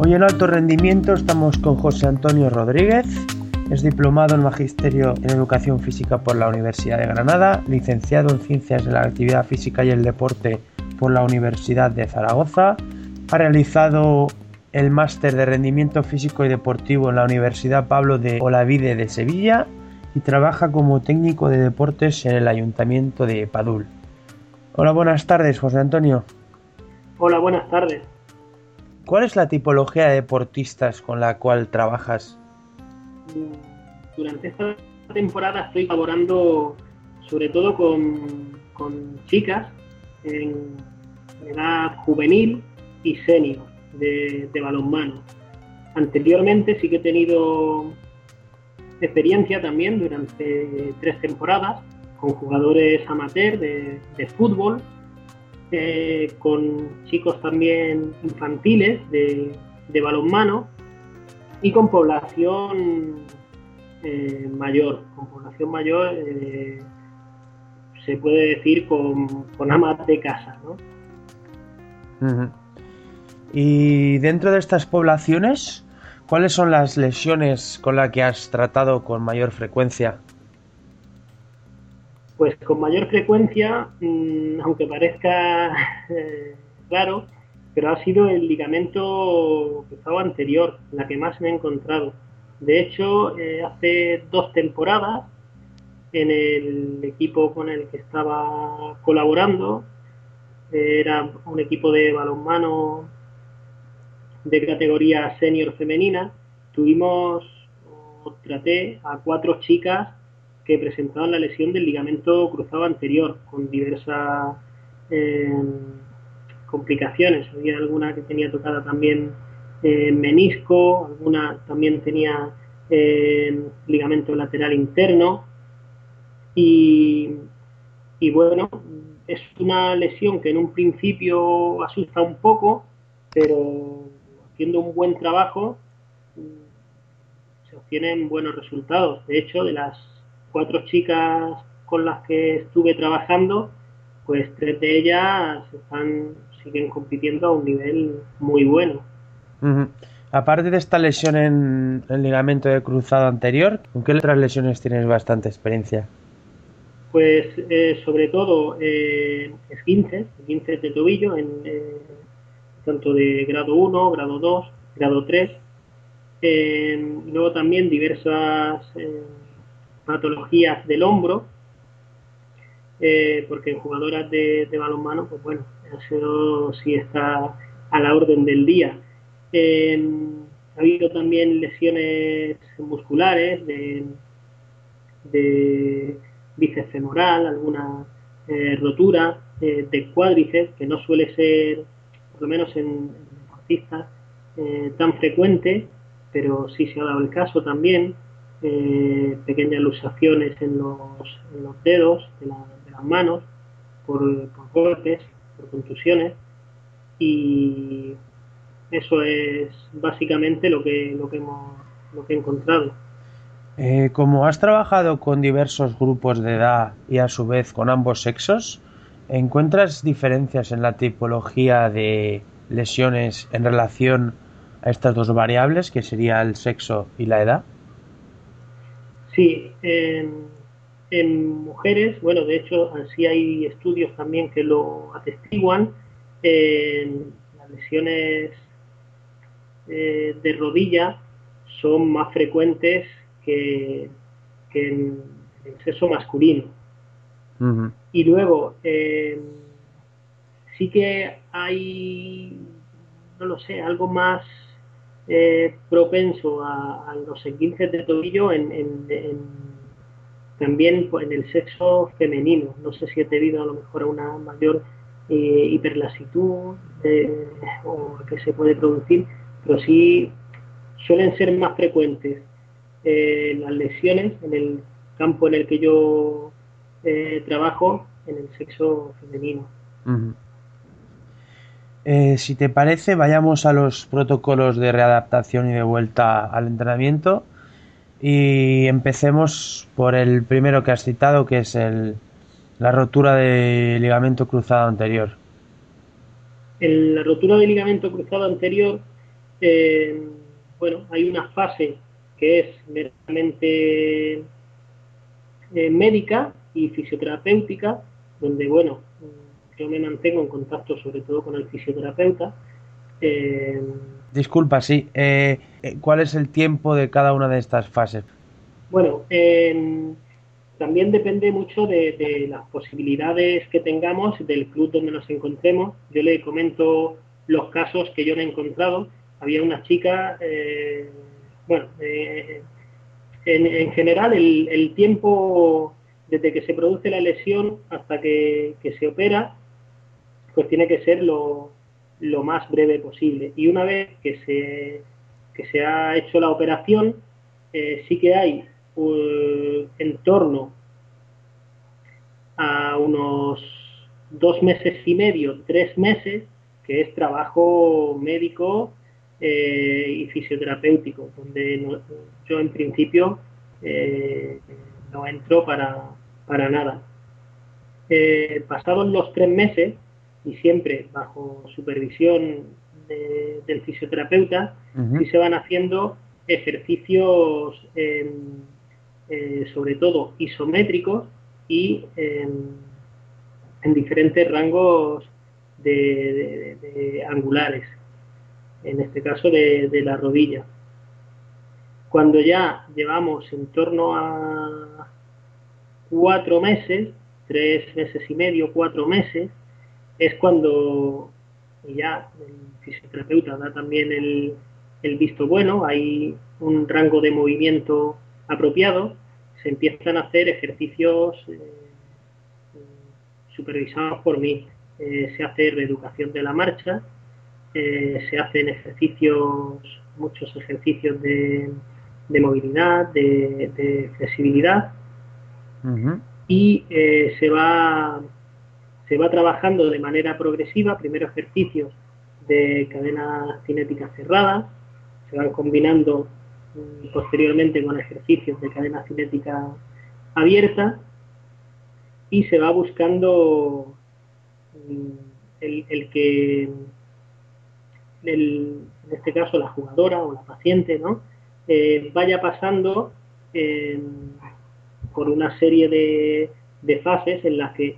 Hoy en alto rendimiento estamos con José Antonio Rodríguez. Es diplomado en Magisterio en Educación Física por la Universidad de Granada, licenciado en Ciencias de la Actividad Física y el Deporte por la Universidad de Zaragoza. Ha realizado el máster de rendimiento físico y deportivo en la Universidad Pablo de Olavide de Sevilla y trabaja como técnico de deportes en el Ayuntamiento de Padul. Hola, buenas tardes, José Antonio. Hola, buenas tardes. ¿Cuál es la tipología de deportistas con la cual trabajas? Durante esta temporada estoy colaborando sobre todo con, chicas en edad juvenil y senior de, balonmano. Anteriormente sí que he tenido experiencia también durante tres temporadas con jugadores amateur de, de fútbol eh, con chicos también infantiles de, balonmano y con población eh, mayor, con población mayor eh, se puede decir con, con amas de casa. Y dentro de estas poblaciones, ¿cuáles son las lesiones con las que has tratado con mayor frecuencia? Pues con mayor frecuencia, mm, aunque parezca eh, raro, pero ha sido el ligamento cruzado anterior, la que más me he encontrado. De hecho, eh, hace dos temporadas, en el equipo con el que estaba colaborando, era un equipo de balonmano de categoría senior femenina, tuvimos, traté a cuatro chicas que presentaban la lesión del ligamento cruzado anterior con diversas eh, complicaciones. Había alguna que tenía tocada también eh, menisco, alguna también tenía eh, ligamento lateral interno y, bueno, es una lesión que en un principio asusta un poco, pero haciendo un buen trabajo se obtienen buenos resultados. De hecho, de las cuatro chicas con las que estuve trabajando, pues tres de ellas están, siguen compitiendo a un nivel muy bueno. Aparte de esta lesión en el ligamento de cruzado anterior, ¿con qué otras lesiones tienes bastante experiencia? Pues eh, sobre todo eh, esguinces, esguinces de tobillo, en, eh, tanto de grado 1, grado 2, grado 3. Eh, luego también diversas patologías del hombro, porque en jugadoras de, balonmano, pues bueno, eso sí está a la orden del día. ha habido también lesiones musculares de bíceps femoral, alguna eh, rotura eh, de cuádriceps, que no suele ser, por lo menos en, deportistas, tan frecuente, pero sí se ha dado el caso también. Eh, pequeñas luxaciones en los, dedos de, las manos por, golpes, por contusiones y eso es básicamente lo que, lo que, hemos, lo que he encontrado. Eh, como has trabajado con diversos grupos de edad y a su vez con ambos sexos, ¿encuentras diferencias en la tipología de lesiones en relación a estas dos variables, que sería el sexo y la edad? Sí, en, mujeres, bueno, de hecho, así hay estudios también que lo atestiguan. En las lesiones eh, de rodilla son más frecuentes que, en el sexo masculino. Y luego, sí que hay no lo sé, algo más eh, propenso a, los esguinces de tobillo en, también pues, en el sexo femenino. No sé si es debido a lo mejor a una mayor eh, hiperlasitud eh, o que se puede producir, pero sí suelen ser más frecuentes las lesiones en el campo en el que yo trabajo en el sexo femenino. Eh, si te parece, vayamos a los protocolos de readaptación y de vuelta al entrenamiento. Y empecemos por el primero que has citado, que es el, la rotura de ligamento cruzado anterior. En la rotura de ligamento cruzado anterior, eh, bueno, hay una fase que es meramente eh, médica y fisioterapéutica, donde, bueno, yo me mantengo en contacto sobre todo con el fisioterapeuta. Eh, Disculpa, sí. Eh, ¿Cuál es el tiempo de cada una de estas fases? Bueno, también depende mucho de, las posibilidades que tengamos del club donde nos encontremos. Yo le comento los casos que yo he encontrado. Había una chica, bueno, en, general el, tiempo desde que se produce la lesión hasta que se opera pues tiene que ser lo, más breve posible. Y una vez que se, se ha hecho la operación, eh, sí que hay uh, en torno a unos dos meses y medio, tres meses, que es trabajo médico eh, y fisioterapéutico, donde yo en principio eh, no entro para, para nada. pasados los tres meses, y siempre bajo supervisión del fisioterapeuta, y se van haciendo ejercicios eh, sobre todo isométricos y en diferentes rangos de, angulares, en este caso de, la rodilla. Cuando ya llevamos en torno a cuatro meses, tres meses y medio, cuatro meses, es cuando ya el fisioterapeuta da también el, visto bueno, hay un rango de movimiento apropiado, se empiezan a hacer ejercicios eh, supervisados por mí. Eh, se hace reeducación de la marcha, eh, se hacen ejercicios, muchos ejercicios de, movilidad, de, flexibilidad, y se va se va trabajando de manera progresiva, primero ejercicios de cadena cinética cerrada, se van combinando mm, posteriormente con ejercicios de cadena cinética abierta y se va buscando mm, el, que en este caso la jugadora o la paciente ¿no? Eh, vaya pasando por una serie de, de fases en las que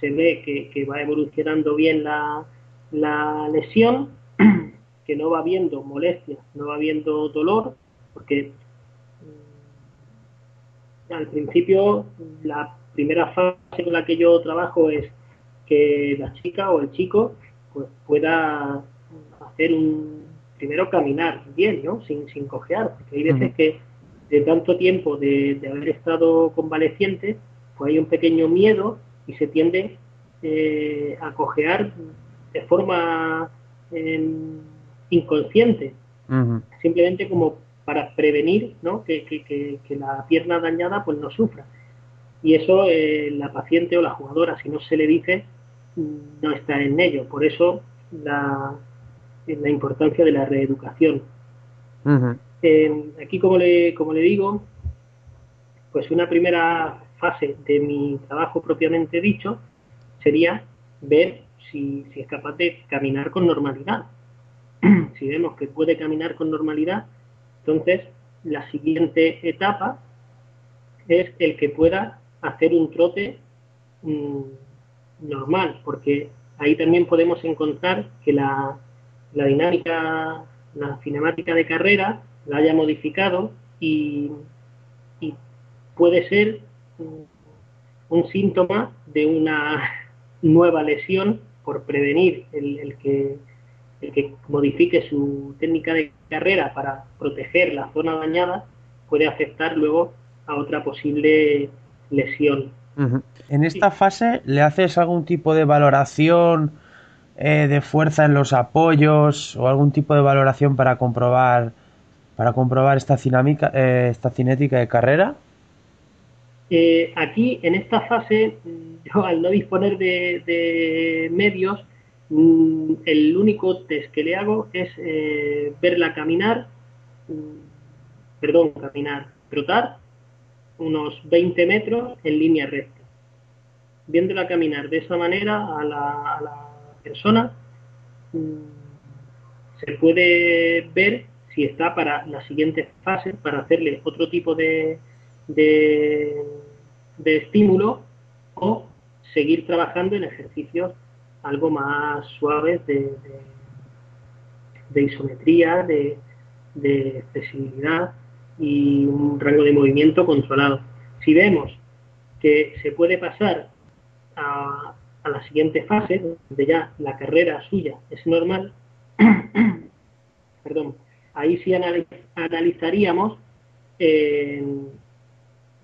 se ve que, va evolucionando bien la, lesión, que no va habiendo molestias, no va habiendo dolor, porque mm, al principio la primera fase en la que yo trabajo es que la chica o el chico pues, pueda hacer un primero caminar bien, ¿no? Sin, sin cojear, porque hay veces que de tanto tiempo de, de haber estado convaleciente, pues hay un pequeño miedo y se tiende eh, a cojear de forma em, inconsciente, simplemente como para prevenir ¿no? que, la pierna dañada pues no sufra. Y eso eh, la paciente o la jugadora, si no se le dice, no está en ello. Por eso la, la importancia de la reeducación. Aquí, como le, como le digo, pues una primera fase de mi trabajo propiamente dicho sería ver si, es capaz de caminar con normalidad. si vemos que puede caminar con normalidad, entonces la siguiente etapa es el que pueda hacer un trote mm, normal, porque ahí también podemos encontrar que la, la, dinámica, la cinemática de carrera la haya modificado y, y puede ser un síntoma de una nueva lesión por prevenir el, que, el que modifique su técnica de carrera para proteger la zona dañada puede afectar luego a otra posible lesión. En esta fase, ¿le haces algún tipo de valoración eh, de fuerza en los apoyos o algún tipo de valoración para comprobar para comprobar esta, cinética, eh, esta cinética de carrera? Eh, aquí, en esta fase, yo al no disponer de, medios, mm, el único test que le hago es verla caminar, mm, perdón, caminar, trotar unos 20 metros en línea recta. Viéndola caminar de esa manera a la, persona, mm, se puede ver si está para la siguiente fase, para hacerle otro tipo de, de, estímulo o seguir trabajando en ejercicios algo más suaves de, de isometría, de, de flexibilidad y un rango de movimiento controlado. Si vemos que se puede pasar a, a la siguiente fase, donde ya la carrera suya es normal, perdón, ahí sí analizaríamos eh,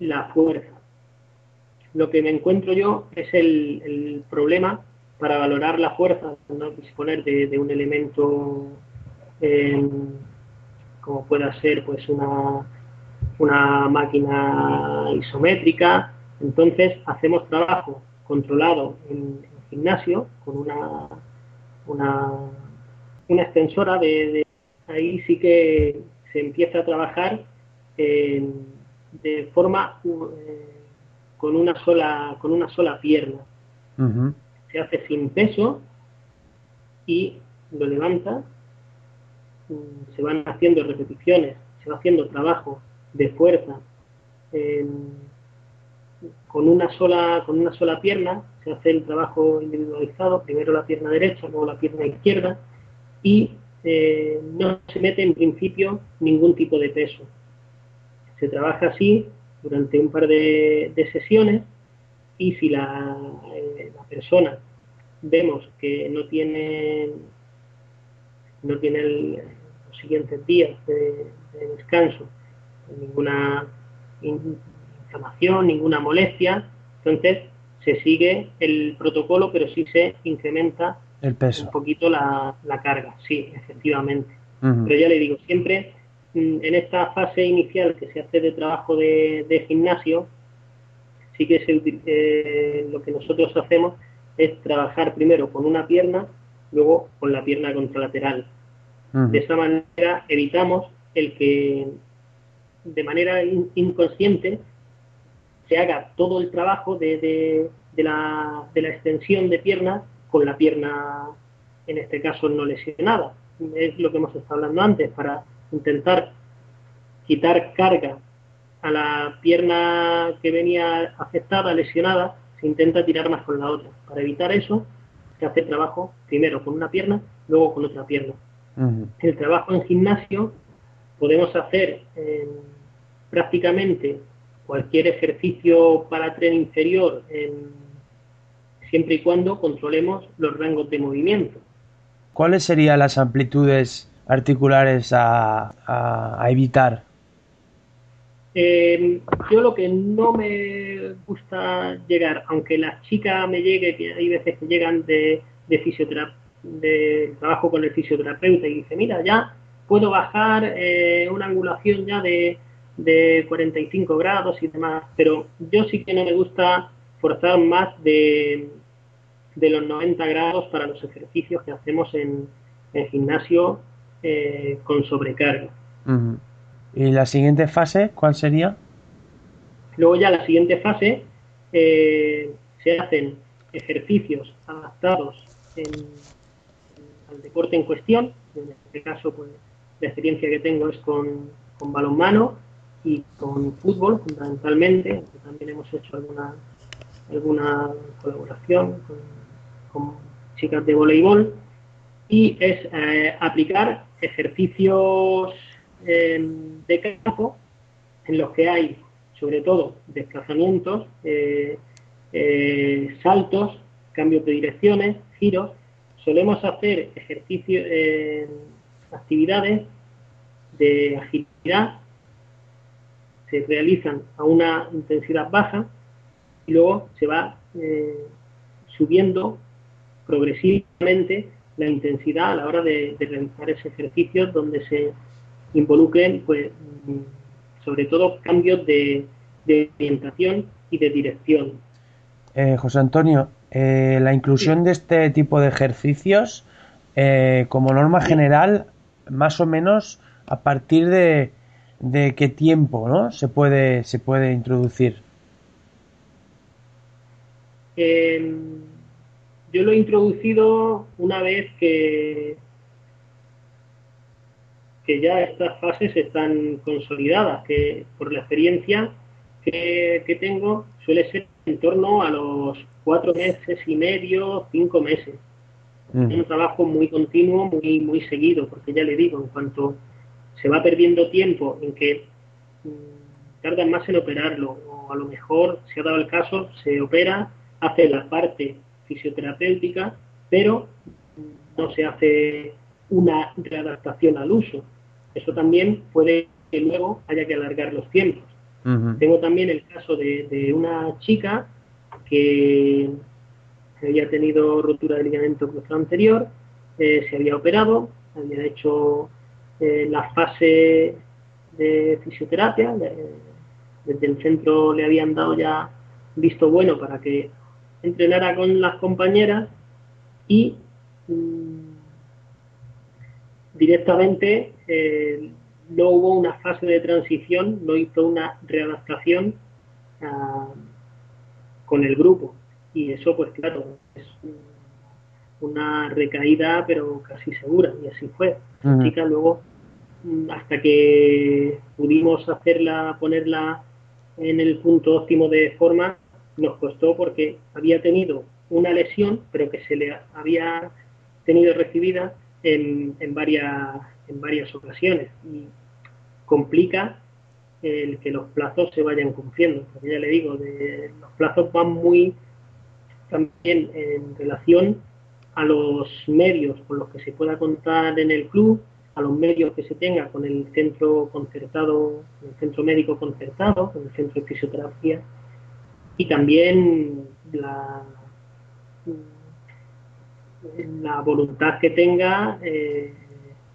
la fuerza. Lo que me encuentro yo es el, problema para valorar la fuerza, no disponer de, un elemento eh, como pueda ser pues una, una máquina isométrica. Entonces hacemos trabajo controlado en, gimnasio con una, una, una extensora de, ahí sí que se empieza a trabajar de forma eh, con una sola con una sola pierna. Se hace sin peso y lo levanta se van haciendo repeticiones se va haciendo trabajo de fuerza con una sola con una sola pierna se hace el trabajo individualizado primero la pierna derecha luego la pierna izquierda y eh, no se mete en principio ningún tipo de peso. Se trabaja así durante un par de, sesiones y si la, eh, la, persona vemos que no tiene no tiene los siguientes días de, descanso ninguna inflamación, ninguna molestia, entonces se sigue el protocolo, pero sí se incrementa un poquito la, carga, sí, efectivamente. Pero ya le digo, siempre mm, en esta fase inicial que se hace de trabajo de, gimnasio, sí que se, eh, lo que nosotros hacemos es trabajar primero con una pierna, luego con la pierna contralateral. De esa manera evitamos el que de manera inconsciente se haga todo el trabajo de, de, la, de la extensión de pierna con la pierna, en este caso, no lesionada. Es lo que hemos estado hablando antes, para intentar quitar carga a la pierna que venía afectada, lesionada, se intenta tirar más con la otra. Para evitar eso, se hace trabajo primero con una pierna, luego con otra pierna. El trabajo en gimnasio podemos hacer prácticamente cualquier ejercicio para tren inferior en siempre y cuando controlemos los rangos de movimiento. ¿Cuáles serían las amplitudes articulares a, evitar? Eh, yo lo que no me gusta llegar, aunque la chica me llegue, que hay veces que llegan de, de de trabajo con el fisioterapeuta y dice, mira, ya puedo bajar eh, una angulación ya de, de 45 grados y demás, pero yo sí que no me gusta forzar más de, de los 90 grados para los ejercicios que hacemos en, el gimnasio eh, con sobrecarga. ¿Y la siguiente fase cuál sería? Luego ya la siguiente fase eh, se hacen ejercicios adaptados al deporte en cuestión. En este caso, pues, la experiencia que tengo es con, con balonmano y con fútbol fundamentalmente. También hemos hecho alguna alguna colaboración con chicas de voleibol y es eh, aplicar ejercicios eh, de campo en los que hay sobre todo desplazamientos, eh, saltos, cambios de direcciones, giros, solemos hacer ejercicios, actividades de agilidad, se realizan a una intensidad baja y luego se va eh, subiendo progresivamente la intensidad a la hora de, realizar ese ejercicio donde se involucren, pues, sobre todo cambios de, orientación y de dirección. Eh, José Antonio, eh, la inclusión de este tipo de ejercicios, como norma general, más o menos a partir de, de qué tiempo ¿no? se, puede, se puede introducir. yo lo he introducido una vez que, que ya estas fases están consolidadas, que por la experiencia que, tengo suele ser en torno a los cuatro meses y medio, cinco meses. Mm. Es un trabajo muy continuo, muy, muy seguido, porque ya le digo, en cuanto se va perdiendo tiempo en que mm, tardan más en operarlo, o a lo mejor, si ha dado el caso, se opera, hace la parte fisioterapéutica, pero no se hace una readaptación al uso. Eso también puede que luego haya que alargar los tiempos. Tengo también el caso de, una chica que había tenido rotura de ligamento cruzado anterior, eh, se había operado, había hecho eh, la fase de fisioterapia, desde el centro le habían dado ya visto bueno para que entrenara con las compañeras y mm, directamente eh, no hubo una fase de transición, no hizo una readaptación con el grupo. Y eso, pues claro, una recaída, pero casi segura, y así fue. La chica luego, mm, hasta que pudimos hacerla, ponerla en el punto óptimo de forma, nos costó porque había tenido una lesión, pero que se le había tenido recibida en, en, varias, en varias ocasiones y complica el que los plazos se vayan cumpliendo. Porque ya le digo, de, los plazos van muy también en relación a los medios con los que se pueda contar en el club, a los medios que se tenga con el centro concertado, el centro médico concertado, con el centro de fisioterapia y también la, la voluntad que tenga eh,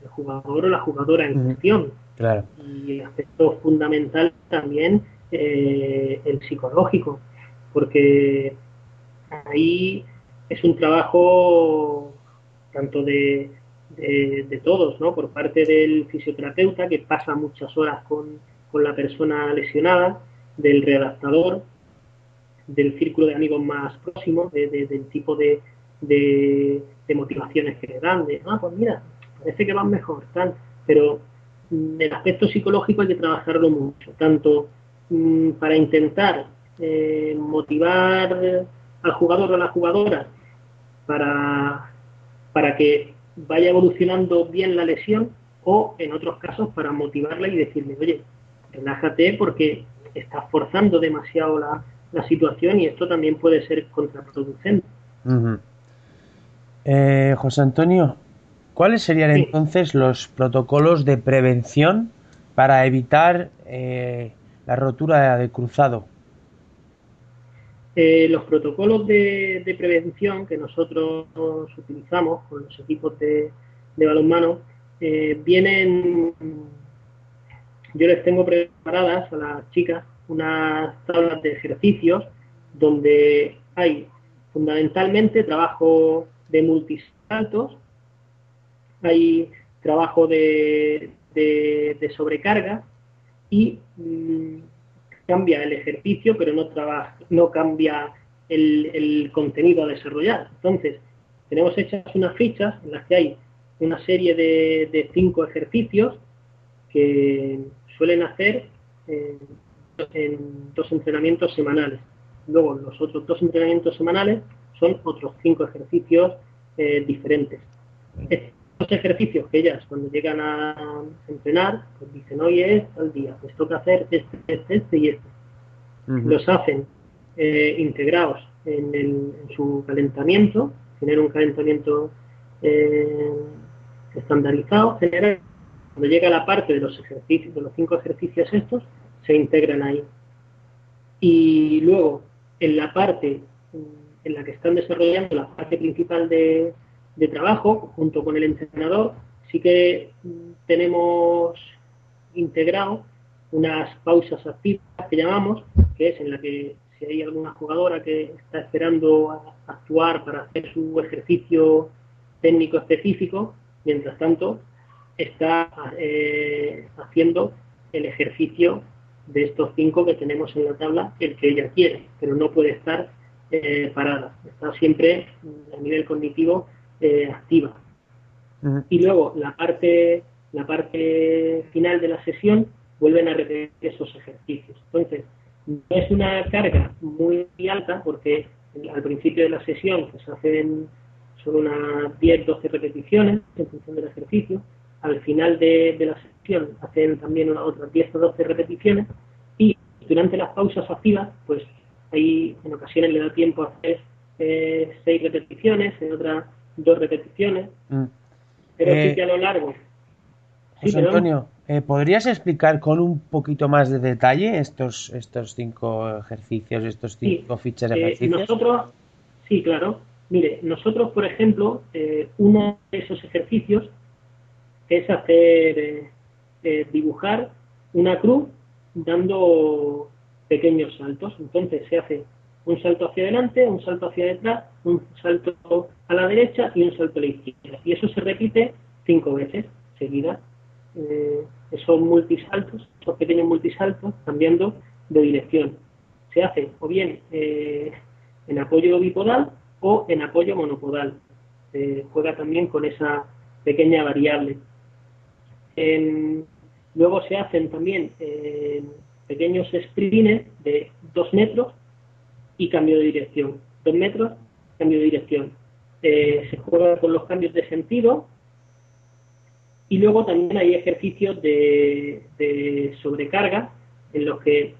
el jugador o la jugadora en cuestión. Y aspecto fundamental también eh, el psicológico, porque ahí es un trabajo tanto de, de, todos, ¿no? Por parte del fisioterapeuta que pasa muchas horas con, con la persona lesionada, del redactador, del círculo de amigos más próximos, del tipo de, motivaciones que le dan, de, ah, pues mira, parece que van mejor, tal, pero mm, el aspecto psicológico hay que trabajarlo mucho, tanto mm, para intentar eh, motivar al jugador o a la jugadora para, para que vaya evolucionando bien la lesión o en otros casos para motivarla y decirle, oye, relájate porque estás forzando demasiado la, la situación y esto también puede ser contraproducente. Eh, José Antonio, ¿cuáles serían entonces los protocolos de prevención para evitar eh, la rotura de cruzado? Eh, los protocolos de, prevención que nosotros utilizamos con los equipos de, balonmano vienen, yo les tengo preparadas a las chicas unas tablas de ejercicios donde hay fundamentalmente trabajo de multisaltos, hay trabajo de, de, sobrecarga y mm, cambia el ejercicio, pero no, trabaja, no cambia el, contenido a desarrollar. Entonces, tenemos hechas unas fichas en las que hay una serie de, cinco ejercicios que suelen hacer eh, en dos entrenamientos semanales. Luego, los otros dos entrenamientos semanales son otros cinco ejercicios eh, diferentes. Estos ejercicios que ellas, cuando llegan a entrenar, pues dicen, hoy es tal día, pues toca hacer este, este, este y este. Los hacen eh, integrados en, su calentamiento, tener un calentamiento eh, estandarizados, generales. Cuando llega la parte de los ejercicios, de los cinco ejercicios estos, se integran ahí. Y luego, en la parte en la que están desarrollando la parte principal de, de trabajo, junto con el entrenador, sí que tenemos integrado unas pausas activas que llamamos, que es en la que si hay alguna jugadora que está esperando a actuar para hacer su ejercicio técnico específico, mientras tanto está eh, haciendo el ejercicio de estos cinco que tenemos en la tabla, el que ella quiere, pero no puede estar eh, parada, está siempre a nivel cognitivo eh, activa. Y luego la parte, la parte final de la sesión vuelven a repetir esos ejercicios. Entonces, no es una carga muy alta porque al principio de la sesión pues hacen solo unas 10-12 repeticiones en función del ejercicio. Al final de, la sesión hacen también unas otras 10 o 12 repeticiones y durante las pausas activas pues ahí en ocasiones le da tiempo a hacer eh, 6 repeticiones, en otras 2 repeticiones. Mm. Pero sí eh, que a lo largo. José Antonio, eh, ¿podrías explicar con un poquito más de detalle estos, estos cinco ejercicios, estos cinco sí, fichas de eh, ejercicios? nosotros, sí, claro. Mire, nosotros, por ejemplo, uno de esos ejercicios es hacer, dibujar una cruz dando pequeños saltos. Entonces se hace un salto hacia adelante, un salto hacia detrás, un salto a la derecha y un salto a la izquierda. Y eso se repite cinco veces seguidas. Eh, esos multisaltos, esos pequeños multisaltos, cambiando de dirección. Se hace o bien eh, en apoyo bipodal o en apoyo monopodal. Se juega también con esa pequeña variable. luego se hacen también pequeños sprints de dos metros y cambio de dirección. Dos metros, cambio de dirección. Eh, se juega con los cambios de sentido y luego también hay ejercicios de, sobrecarga en los que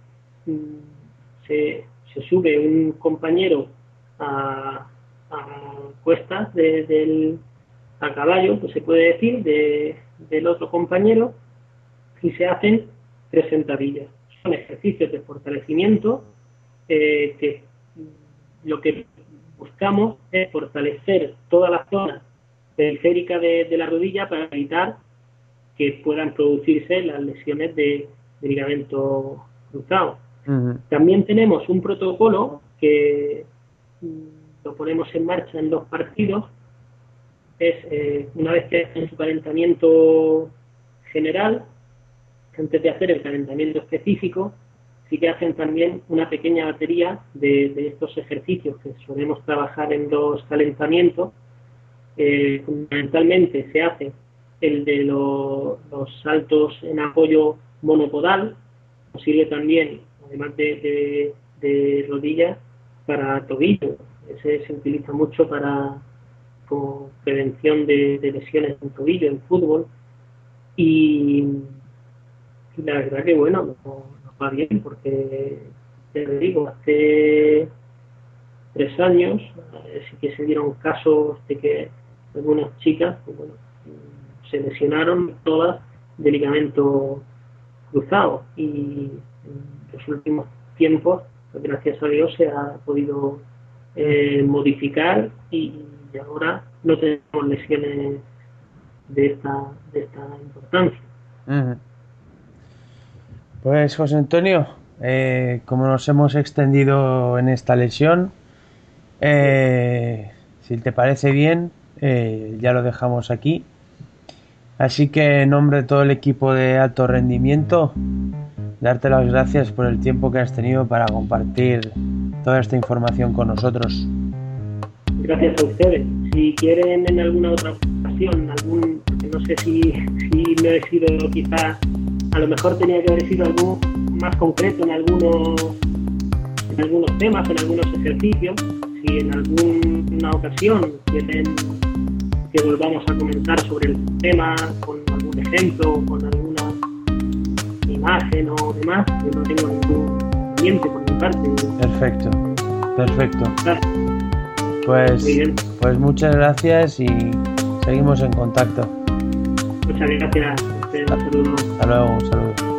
mm, se, sube un compañero a, cuestas del, a caballo, pues se puede decir, del otro compañero y se hacen tres sentadillas. Son ejercicios de fortalecimiento eh, que lo que buscamos es fortalecer toda la zona periférica de, la rodilla para evitar que puedan producirse las lesiones de, ligamento cruzado. También tenemos un protocolo que mm, lo ponemos en marcha en los partidos. Es eh, una vez que hacen su calentamiento general, antes de hacer el calentamiento específico, sí que hacen también una pequeña batería de, estos ejercicios que solemos trabajar en los calentamientos. Eh, fundamentalmente se hace el de los saltos en apoyo monopodal, sirve también, además de, rodillas, para tobillo. Ese se utiliza mucho para prevención de, lesiones en tobillo, en fútbol. Y, la verdad que bueno, va bien porque, te digo, hace tres años eh, sí que se dieron casos de que algunas chicas pues, bueno, se lesionaron todas de ligamento cruzado y en los últimos tiempos, pues, gracias a Dios, se ha podido eh, modificar y, ahora no tenemos lesiones de esta, de esta importancia. Pues José Antonio, eh, como nos hemos extendido en esta lesión, eh, si te parece bien, eh, ya lo dejamos aquí. Así que en nombre de todo el equipo de alto rendimiento, darte las gracias por el tiempo que has tenido para compartir toda esta información con nosotros. Gracias a ustedes. Si quieren en alguna otra ocasión, algún, no sé si, si me he sido quizás a lo mejor tenía que haber sido algo más concreto en algunos, en algunos temas, en algunos ejercicios. Si en alguna ocasión quieren que volvamos a comentar sobre el tema con algún ejemplo, con alguna imagen o demás, yo no tengo ningún pendiente por mi parte. Perfecto, perfecto. Pues, pues muchas gracias y seguimos en contacto. Muchas gracias. Hasta luego, un saludo.